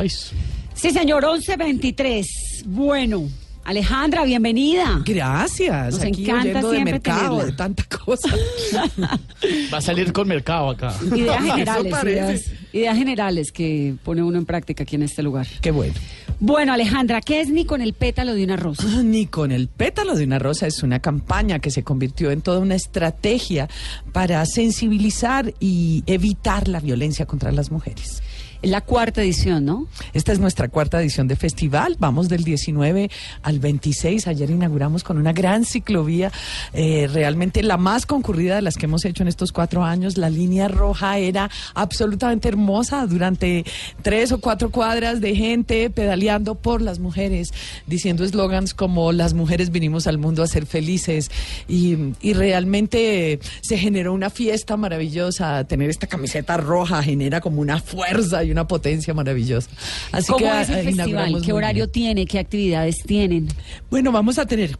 Sí, señor, 1123. Bueno, Alejandra, bienvenida. Gracias. Nos Aquí encanta oyendo de siempre mercado, tenerla. de tanta cosa. Va a salir con mercado acá. Ideas generales, ideas generales que pone uno en práctica aquí en este lugar. Qué bueno. Bueno, Alejandra, ¿qué es ni con el pétalo de una rosa? Ah, Ni con el pétalo de una rosa es una campaña que se convirtió en toda una estrategia para sensibilizar y evitar la violencia contra las mujeres. La cuarta edición, ¿no? Esta es nuestra cuarta edición de festival. Vamos del 19 al 26. Ayer inauguramos con una gran ciclovía, eh, realmente la más concurrida de las que hemos hecho en estos cuatro años. La línea roja era absolutamente hermosa durante tres o cuatro cuadras de gente pedaleando por las mujeres, diciendo eslogans como las mujeres vinimos al mundo a ser felices. Y, y realmente se generó una fiesta maravillosa. Tener esta camiseta roja genera como una fuerza y una potencia maravillosa. Así ¿Cómo que es el eh, festival? ¿Qué horario bien. tiene? ¿Qué actividades tienen? Bueno, vamos a tener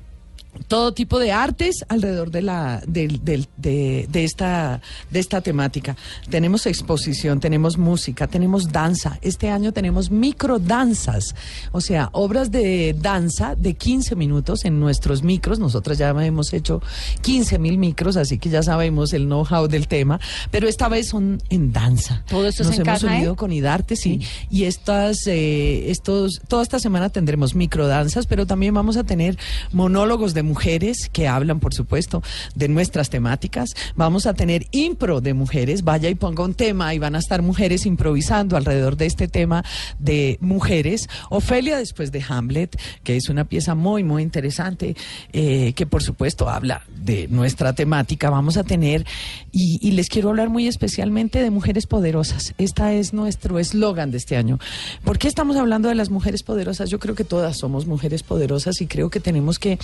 todo tipo de artes alrededor de la de, de esta de esta temática. Tenemos exposición, tenemos música, tenemos danza. Este año tenemos microdanzas, o sea, obras de danza de 15 minutos en nuestros micros. Nosotros ya hemos hecho 15 mil micros, así que ya sabemos el know-how del tema, pero esta vez son en danza. ¿Todo esto es Nos en hemos casa, eh? unido con IDARTE, sí, y estas, eh, estos, toda esta semana tendremos microdanzas, pero también vamos a tener monólogos de mujeres que hablan, por supuesto, de nuestras temáticas. Vamos a tener impro de mujeres, vaya y ponga un tema y van a estar mujeres improvisando alrededor de este tema de mujeres. Ofelia después de Hamlet, que es una pieza muy, muy interesante, eh, que por supuesto habla de nuestra temática. Vamos a tener, y, y les quiero hablar muy especialmente de mujeres poderosas. Esta es nuestro eslogan de este año. ¿Por qué estamos hablando de las mujeres poderosas? Yo creo que todas somos mujeres poderosas y creo que tenemos que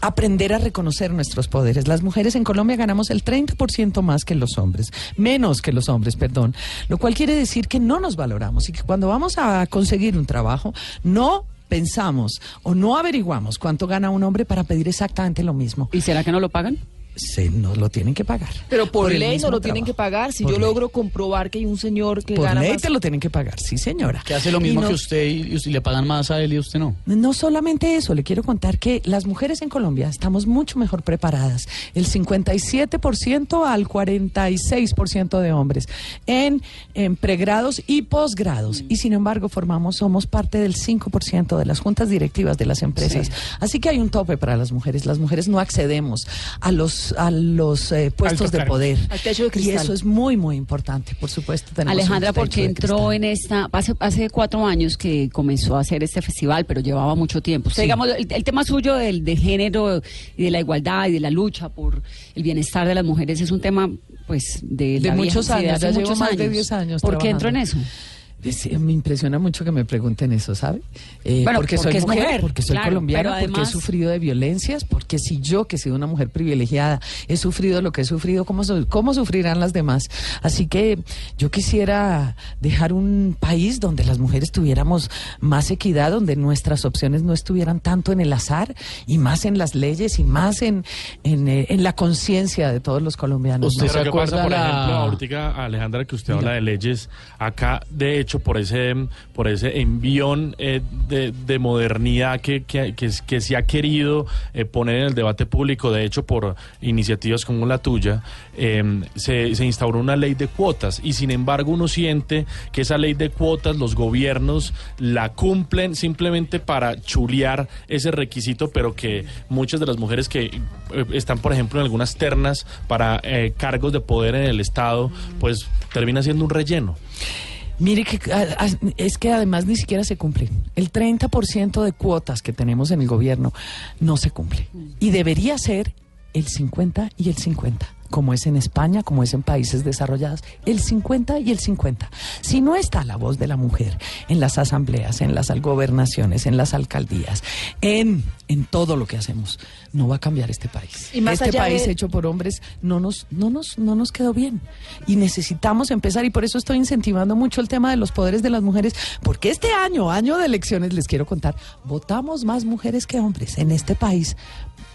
aprender a reconocer nuestros poderes. Las mujeres en Colombia ganamos el 30% más que los hombres, menos que los hombres, perdón, lo cual quiere decir que no nos valoramos y que cuando vamos a conseguir un trabajo, no pensamos o no averiguamos cuánto gana un hombre para pedir exactamente lo mismo. ¿Y será que no lo pagan? Se nos lo tienen que pagar. Pero por, el ley no lo tienen que pagar. Si Por yo ley. logro comprobar que hay un señor que Por gana ley más. te lo tienen que pagar, sí señora. Que hace lo mismo no- que usted y, y le pagan más a él y a usted no. No solamente eso, le quiero contar que las mujeres en Colombia estamos mucho mejor preparadas. El 57% al 46% de hombres en, en pregrados y posgrados. Y sin embargo, formamos, somos parte del 5% de las juntas directivas de las empresas. Así que hay un tope para las mujeres. Las mujeres no accedemos a los, a los eh, puestos de poder. Al techo de y eso es muy, muy importante, por supuesto. tenemos Alejandra, porque entró en esta, hace, hace cuatro años que comenzó a hacer este festival, pero llevaba mucho tiempo. Usted, Sí. digamos, el, el tema suyo del de género y de la igualdad y de la lucha por el bienestar de las mujeres es un tema, pues, de, De la vieja- muchos de años, hace muchos más de años. 10 años ¿Por qué entró en eso? Sí, me impresiona mucho que me pregunten eso, ¿sabe? Eh, Bueno, porque, porque soy mujer, mujer, porque soy claro, colombiana, porque he sufrido de violencias, porque si yo, que he sido una mujer privilegiada, he sufrido lo que he sufrido, ¿cómo, su- cómo sufrirán las demás? Así que yo quisiera dejar un país donde las mujeres tuviéramos más equidad, donde nuestras opciones no estuvieran tanto en el azar y más en las leyes y más en, en, eh, en la conciencia de todos los colombianos. Usted ¿no? se que pasa, por la- ejemplo, ahorita, Alejandra, que usted habla de leyes, acá, de hecho, por ese, por ese envión eh, de, de modernidad que, que, que, se ha querido eh, poner en el debate público, de hecho, por iniciativas como la tuya, eh, se, se instauró una ley de cuotas y, sin embargo, uno siente que esa ley de cuotas, los gobiernos la cumplen simplemente para chulear ese requisito, pero que muchas de las mujeres que eh, están, por ejemplo, en algunas ternas para cargos de poder en el Estado, pues termina siendo un relleno. Mire que a- a- es que además ni siquiera se cumple. El 30% de cuotas que tenemos en el gobierno no se cumple. Y debería ser el 50 y el 50, como es en España, como es en países desarrollados, el 50 y el 50. Si no está la voz de la mujer en las asambleas, en las gobernaciones, en las alcaldías, en, en todo lo que hacemos, no va a cambiar este país. Y más este país de- hecho por hombres no nos, no nos, no nos quedó bien. Y necesitamos empezar, y por eso estoy incentivando mucho el tema de los poderes de las mujeres, porque este año, año de elecciones, les quiero contar, votamos más mujeres que hombres en este país.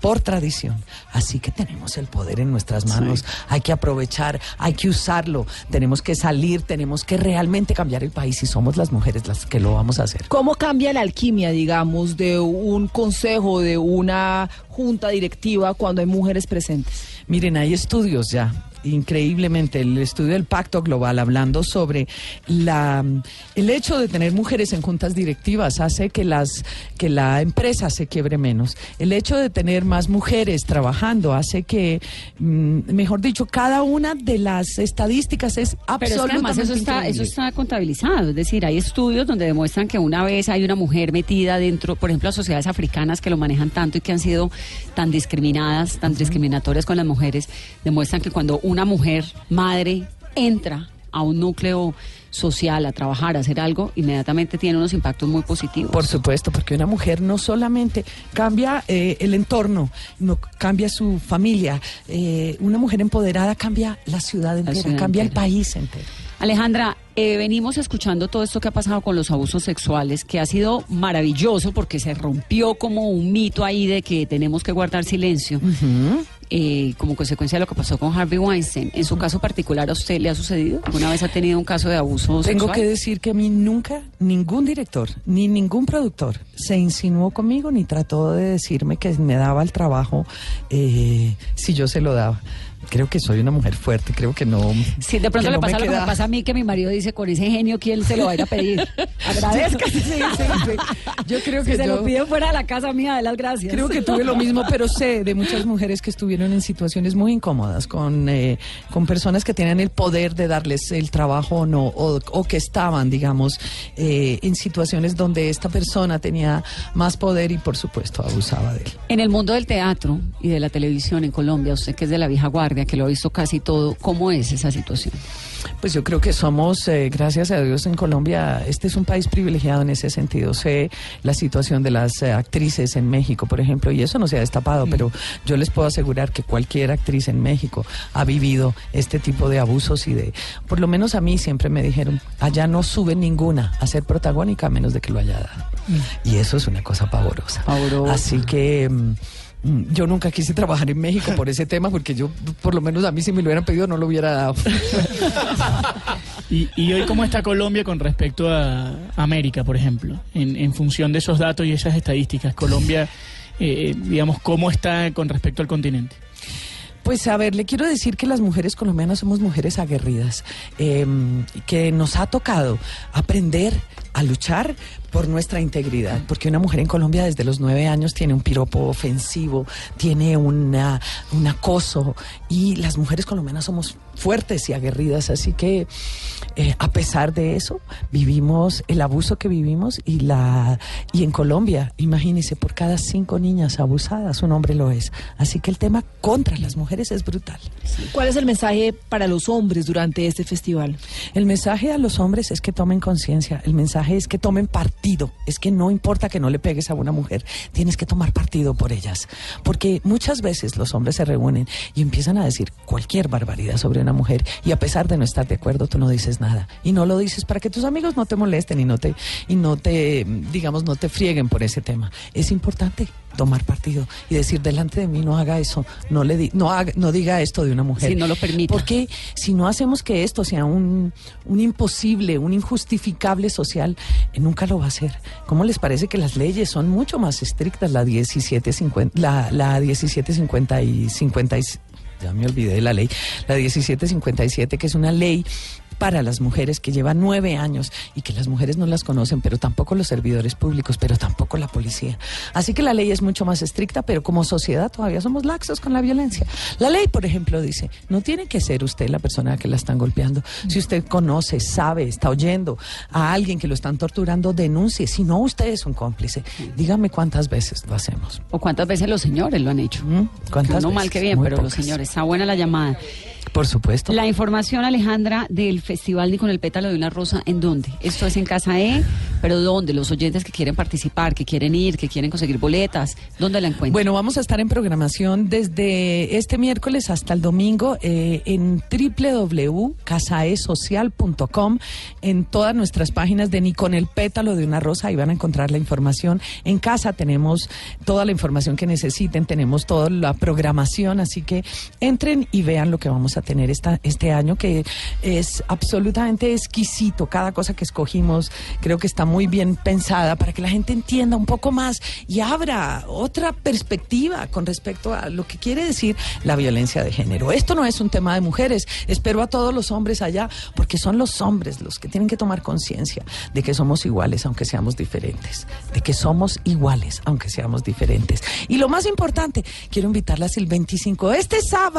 Por tradición. Así que tenemos el poder en nuestras manos. Hay que aprovechar, hay que usarlo. Tenemos que salir, tenemos que realmente cambiar el país y somos las mujeres las que lo vamos a hacer. ¿Cómo cambia la alquimia, digamos, de un consejo, de una junta directiva cuando hay mujeres presentes? Miren, hay estudios ya increíblemente el estudio del Pacto Global hablando sobre la el hecho de tener mujeres en juntas directivas hace que las que la empresa se quiebre menos. El hecho de tener más mujeres trabajando hace que mm, mejor dicho cada una de las estadísticas es Pero es que absolutamente además eso está, eso está contabilizado, es decir, hay estudios donde demuestran que una vez hay una mujer metida dentro, por ejemplo, a sociedades africanas que lo manejan tanto y que han sido tan discriminadas, tan discriminatorias con las mujeres, demuestran que cuando una mujer madre entra a un núcleo social a trabajar, a hacer algo, inmediatamente tiene unos impactos muy positivos. Por supuesto, porque una mujer no solamente cambia eh, el entorno, no cambia su familia. eh, una mujer empoderada cambia la ciudad entera, ciudad cambia el país entero. Alejandra, eh, venimos escuchando todo esto que ha pasado con los abusos sexuales, que ha sido maravilloso porque se rompió como un mito ahí de que tenemos que guardar silencio, eh, como consecuencia de lo que pasó con Harvey Weinstein. En su caso particular, ¿a usted le ha sucedido? ¿Alguna vez ha tenido un caso de abuso Tengo sexual? que decir que a mí nunca ningún director ni ningún productor se insinuó conmigo ni trató de decirme que me daba el trabajo eh, si yo se lo daba. Creo que soy una mujer fuerte, creo que no. Si de pronto le no pasa lo que me queda- pasa a mí, que mi marido dice, con ese genio, ¿quién se lo va a ir a pedir? Agradezca. Sí, sí, sí. Yo creo Si que se yo- lo pide fuera de la casa mía, de las gracias. Creo que tuve lo mismo, pero sé de muchas mujeres que estuvieron en situaciones muy incómodas con, eh, con personas que tenían el poder de darles el trabajo o no, o, o que estaban, digamos, eh, en situaciones donde esta persona tenía más poder y, por supuesto, abusaba de él. En el mundo del teatro y de la televisión en Colombia, usted que es de la vieja guardia, que lo ha visto casi todo, ¿cómo es esa situación? Pues yo creo que somos, eh, gracias a Dios, en Colombia, este es un país privilegiado en ese sentido. Sé la situación de las eh, actrices en México, por ejemplo, y eso no se ha destapado, pero yo les puedo asegurar que cualquier actriz en México ha vivido este tipo de abusos y de, por lo menos a mí siempre me dijeron, allá no sube ninguna a ser protagónica a menos de que lo haya dado. Y eso es una cosa pavorosa. Pavorosa. Así que... mm, mm, Yo nunca quise trabajar en México por ese tema, porque yo, por lo menos a mí, si me lo hubieran pedido, no lo hubiera dado. Y, y hoy, ¿cómo está Colombia con respecto a América, por ejemplo? En, en función de esos datos y esas estadísticas, Colombia, eh, digamos, ¿cómo está con respecto al continente? Pues a ver, le quiero decir que las mujeres colombianas somos mujeres aguerridas, eh, que nos ha tocado aprender a luchar por nuestra integridad, porque una mujer en Colombia desde los nueve años tiene un piropo ofensivo, tiene una, un acoso y las mujeres colombianas somos fuertes y aguerridas, así que eh, a pesar de eso vivimos el abuso que vivimos y la y en Colombia, imagínese, por cada cinco niñas abusadas un hombre lo es, así que el tema contra las mujeres es brutal. ¿Cuál es el mensaje para los hombres durante este festival? El mensaje a los hombres es que tomen conciencia, el mensaje es que tomen partido, es que no importa que no le pegues a una mujer, tienes que tomar partido por ellas, porque muchas veces los hombres se reúnen y empiezan a decir cualquier barbaridad sobre una mujer y a pesar de no estar de acuerdo tú no dices nada. Y no lo dices para que tus amigos no te molesten y no te y no te digamos no te frieguen por ese tema. Es importante tomar partido y decir delante de mí no haga eso, no le di- no haga- no diga esto de una mujer. Si no lo permita. Porque si no hacemos que esto sea un, un imposible, un injustificable social, eh, nunca lo va a hacer. ¿Cómo les parece que las leyes son mucho más estrictas? La 1750, la, la 1750 y 50 y- ya me olvidé de la ley, la 1757, que es una ley para las mujeres que lleva nueve años y que las mujeres no las conocen, pero tampoco los servidores públicos, pero tampoco la policía. Así que la ley es mucho más estricta, pero como sociedad todavía somos laxos con la violencia. La ley, por ejemplo, dice, no tiene que ser usted la persona que la están golpeando. Si usted conoce, sabe, está oyendo a alguien que lo están torturando, denuncie. Si no, usted es un cómplice. Dígame cuántas veces lo hacemos. ¿O cuántas veces los señores lo han hecho? ¿Mm? ¿Cuántas Que uno mal que bien, Muy pero los señores. Está buena la llamada. Por supuesto. La información, Alejandra, del Festival Ni con el pétalo de una rosa, ¿en dónde? Esto es en Casa E, Pero ¿dónde? Los oyentes que quieren participar, que quieren ir, que quieren conseguir boletas, ¿dónde la encuentran? Bueno, vamos a estar en programación desde este miércoles hasta el domingo eh, en www.casaesocial.com, en todas nuestras páginas de Ni con el pétalo de una rosa, ahí van a encontrar la información. En casa tenemos toda la información que necesiten, tenemos toda la programación, así que entren y vean lo que vamos a tener esta, este año, que es absolutamente exquisito. Cada cosa que escogimos creo que está muy bien pensada para que la gente entienda un poco más y abra otra perspectiva con respecto a lo que quiere decir la violencia de género. Esto no es un tema de mujeres. Espero a todos los hombres allá, porque son los hombres los que tienen que tomar conciencia de que somos iguales aunque seamos diferentes, de que somos iguales aunque seamos diferentes. Y lo más importante, quiero invitarlas el 25, este sábado,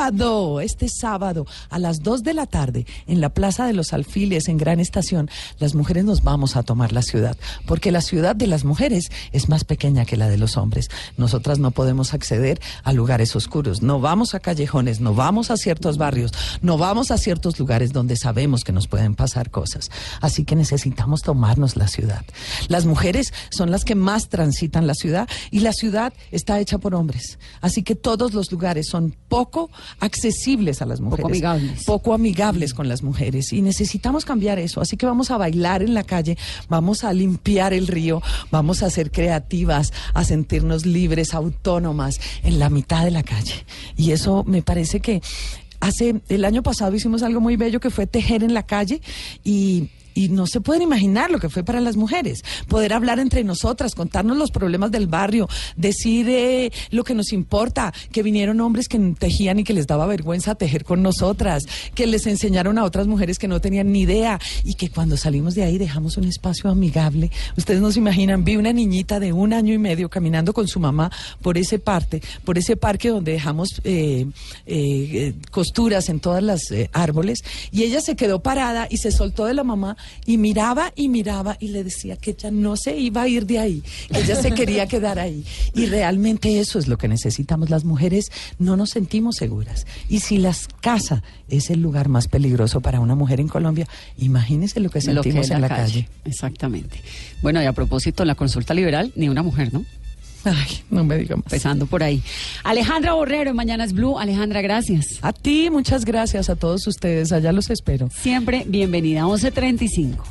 este sábado a las 2 de la tarde en la Plaza de los Alfiles en Gran Estación, las mujeres nos vamos a tomar la ciudad, porque la ciudad de las mujeres es más pequeña que la de los hombres. Nosotras no podemos acceder a lugares oscuros, no vamos a callejones, no vamos a ciertos barrios, no vamos a ciertos lugares donde sabemos que nos pueden pasar cosas. Así que necesitamos tomarnos la ciudad. Las mujeres son las que más transitan la ciudad y la ciudad está hecha por hombres. Así que todos los lugares son poco accesibles a las mujeres. Poco amigables. Poco amigables con las mujeres. Y necesitamos cambiar eso. Así que vamos a bailar en la calle, vamos a limpiar el río, vamos a ser creativas, a sentirnos libres, autónomas en la mitad de la calle. Y eso me parece que hace el año pasado hicimos algo muy bello que fue tejer en la calle y y no se pueden imaginar lo que fue para las mujeres. Poder hablar entre nosotras, contarnos los problemas del barrio, decir eh, lo que nos importa, que vinieron hombres que tejían y que les daba vergüenza tejer con nosotras, que les enseñaron a otras mujeres que no tenían ni idea y que cuando salimos de ahí dejamos un espacio amigable. Ustedes no se imaginan, vi una niñita de un año y medio caminando con su mamá por ese parte, por ese parque donde dejamos eh, eh, costuras en todas las árboles y ella se quedó parada y se soltó de la mamá y miraba y miraba y le decía que ella no se iba a ir de ahí, ella se quería quedar ahí. Y realmente eso es lo que necesitamos. Las mujeres no nos sentimos seguras. Y si la casa es el lugar más peligroso para una mujer en Colombia, imagínese lo que sentimos en la calle. Exactamente. Bueno, y a propósito, la consulta liberal, ni una mujer, ¿no? Ay, no me diga más. Empezando por ahí. Alejandra Borrero, Mañana es Blue. Alejandra, gracias. A ti, muchas gracias a todos ustedes. Allá los espero. Siempre bienvenida. 1135.